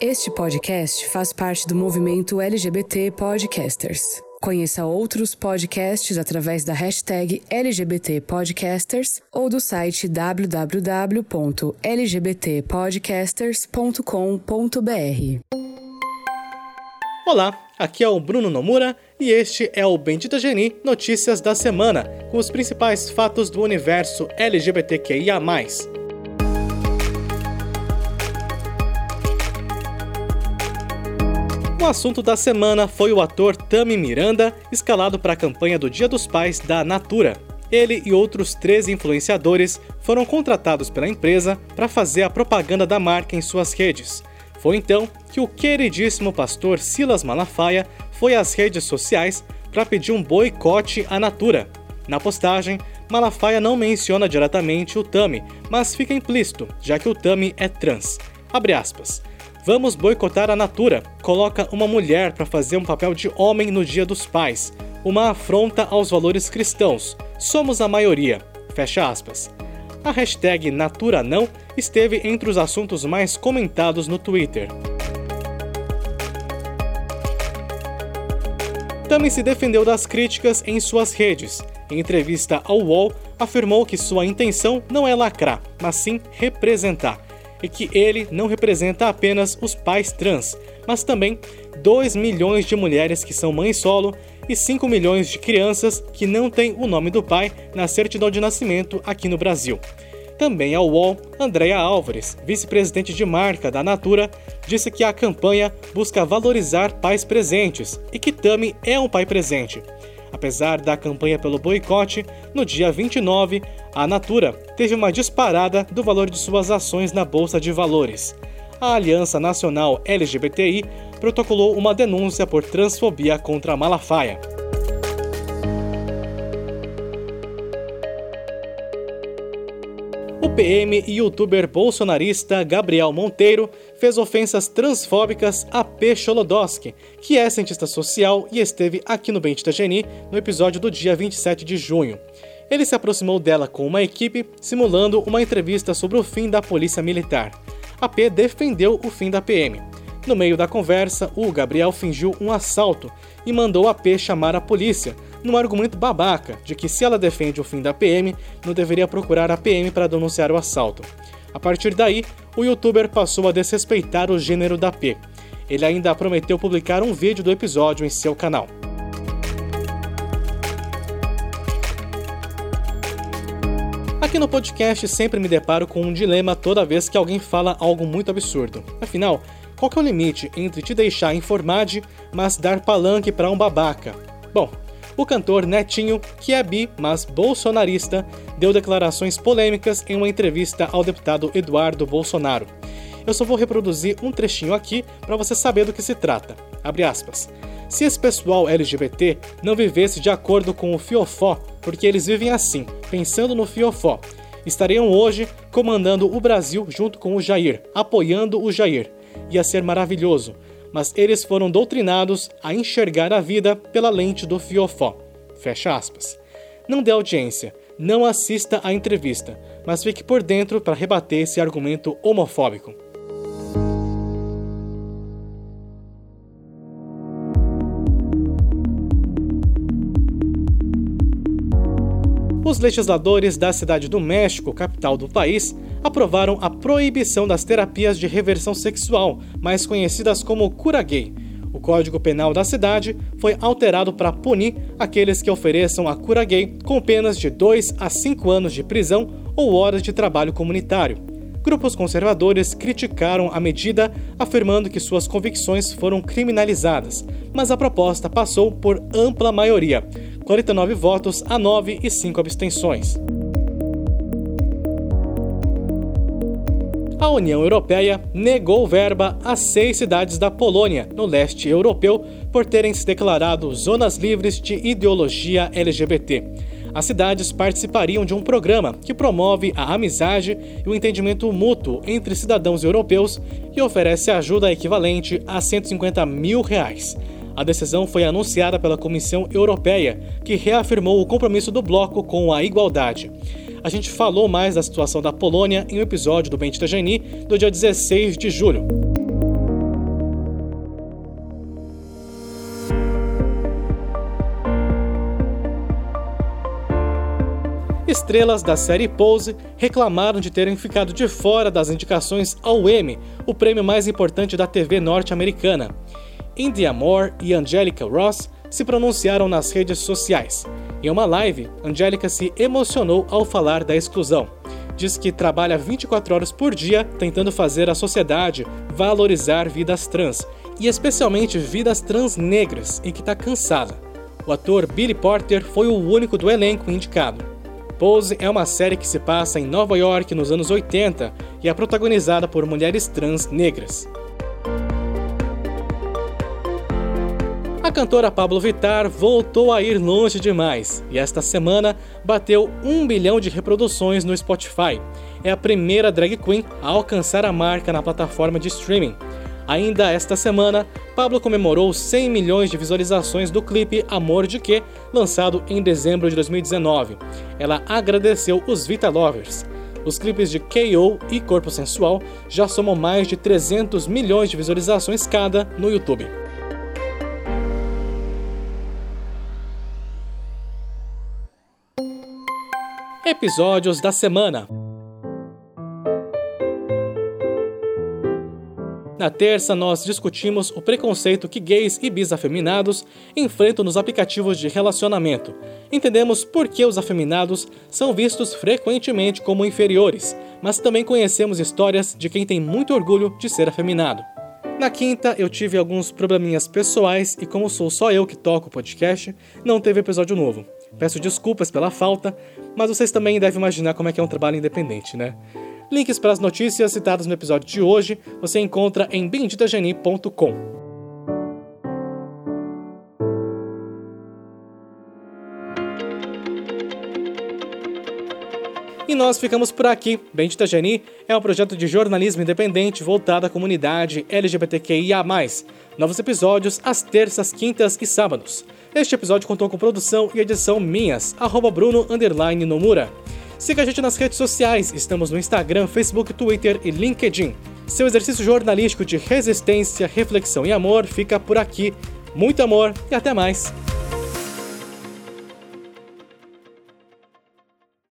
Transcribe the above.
Este podcast faz parte do movimento LGBT Podcasters. Conheça outros podcasts através da hashtag LGBT Podcasters ou do site www.lgbtpodcasters.com.br. Olá, aqui é o Bruno Nomura e este é o Bendita Geni Notícias da Semana, com os principais fatos do universo LGBTQIA. O assunto da semana foi o ator Tami Miranda, escalado para a campanha do Dia dos Pais da Natura. Ele e outros três influenciadores foram contratados pela empresa para fazer a propaganda da marca em suas redes. Foi então que o queridíssimo pastor Silas Malafaia foi às redes sociais para pedir um boicote à Natura. Na postagem, Malafaia não menciona diretamente o Tami, mas fica implícito, já que o Tami é trans. Abre aspas. Vamos boicotar a Natura. Coloca uma mulher para fazer um papel de homem no Dia dos Pais. Uma afronta aos valores cristãos. Somos a maioria. Fecha aspas. A hashtag Natura Não esteve entre os assuntos mais comentados no Twitter. Também se defendeu das críticas em suas redes. Em entrevista ao UOL, afirmou que sua intenção não é lacrar, mas sim representar e que ele não representa apenas os pais trans, mas também 2 milhões de mulheres que são mães solo e 5 milhões de crianças que não têm o nome do pai na certidão de nascimento aqui no Brasil. Também ao UOL, Andréa Álvares, vice-presidente de marca da Natura, disse que a campanha busca valorizar pais presentes e que Tami é um pai presente. Apesar da campanha pelo boicote, no dia 29, a Natura teve uma disparada do valor de suas ações na Bolsa de Valores. A Aliança Nacional LGBTI protocolou uma denúncia por transfobia contra Malafaia. O PM e youtuber bolsonarista Gabriel Monteiro fez ofensas transfóbicas a P. Cholodowski, que é cientista social e esteve aqui no Bendita Geni no episódio do dia 27 de junho. Ele se aproximou dela com uma equipe, simulando uma entrevista sobre o fim da polícia militar. A P defendeu o fim da PM. No meio da conversa, o Gabriel fingiu um assalto e mandou a P chamar a polícia, num argumento babaca de que se ela defende o fim da PM, não deveria procurar a PM para denunciar o assalto. A partir daí, o youtuber passou a desrespeitar o gênero da P. Ele ainda prometeu publicar um vídeo do episódio em seu canal. Aqui no podcast sempre me deparo com um dilema toda vez que alguém fala algo muito absurdo. Afinal, qual que é o limite entre te deixar informado, mas dar palanque para um babaca? Bom, o cantor Netinho, que é bi, mas bolsonarista, deu declarações polêmicas em uma entrevista ao deputado Eduardo Bolsonaro. Eu só vou reproduzir um trechinho aqui para você saber do que se trata. Abre aspas. Se esse pessoal LGBT não vivesse de acordo com o fiofó, porque eles vivem assim, pensando no fiofó, estariam hoje comandando o Brasil junto com o Jair, apoiando o Jair. Ia ser maravilhoso mas eles foram doutrinados a enxergar a vida pela lente do fiofó. Fecha aspas. Não dê audiência, não assista à entrevista, mas fique por dentro para rebater esse argumento homofóbico. Os legisladores da Cidade do México, capital do país, aprovaram a proibição das terapias de reversão sexual, mais conhecidas como cura gay. O Código Penal da cidade foi alterado para punir aqueles que ofereçam a cura gay com penas de 2 a 5 anos de prisão ou horas de trabalho comunitário. Grupos conservadores criticaram a medida, afirmando que suas convicções foram criminalizadas, mas a proposta passou por ampla maioria, 49 votos a 9 e 5 abstenções. A União Europeia negou verba a seis cidades da Polônia, no leste europeu, por terem se declarado zonas livres de ideologia LGBT. As cidades participariam de um programa que promove a amizade e o entendimento mútuo entre cidadãos europeus e oferece ajuda equivalente a 150 mil reais. A decisão foi anunciada pela Comissão Europeia, que reafirmou o compromisso do bloco com a igualdade. A gente falou mais da situação da Polônia em um episódio do Bente Tajani do dia 16 de julho. Estrelas da série Pose reclamaram de terem ficado de fora das indicações ao Emmy, o prêmio mais importante da TV norte-americana. India Moore e Angelica Ross se pronunciaram nas redes sociais. Em uma live, Angelica se emocionou ao falar da exclusão. Diz que trabalha 24 horas por dia tentando fazer a sociedade valorizar vidas trans, e especialmente vidas trans negras, e que está cansada. O ator Billy Porter foi o único do elenco indicado. Pose é uma série que se passa em Nova York nos anos 80 e é protagonizada por mulheres trans negras. A cantora Pablo Vittar voltou a ir longe demais e esta semana bateu um bilhão de reproduções no Spotify. É a primeira drag queen a alcançar a marca na plataforma de streaming. Ainda esta semana, Pablo comemorou 100 milhões de visualizações do clipe Amor de Quê, lançado em dezembro de 2019. Ela agradeceu os Vita Lovers. Os clipes de KO e Corpo Sensual já somam mais de 300 milhões de visualizações cada no YouTube. Episódios da semana. Na terça, nós discutimos o preconceito que gays e bis afeminados enfrentam nos aplicativos de relacionamento. Entendemos por que os afeminados são vistos frequentemente como inferiores, mas também conhecemos histórias de quem tem muito orgulho de ser afeminado. Na quinta, eu tive alguns probleminhas pessoais e, como sou só eu que toco o podcast, não teve episódio novo. Peço desculpas pela falta, mas vocês também devem imaginar como é que é um trabalho independente, né? Links para as notícias citadas no episódio de hoje você encontra em benditageni.com. nós ficamos por aqui. Bendita Geni é um projeto de jornalismo independente voltado à comunidade LGBTQIA+. Novos episódios às terças, quintas e sábados. Este episódio contou com produção e edição minhas, arroba Bruno Nomura. Siga a gente nas redes sociais, estamos no Instagram, Facebook, Twitter e LinkedIn. Seu exercício jornalístico de resistência, reflexão e amor fica por aqui. Muito amor e até mais!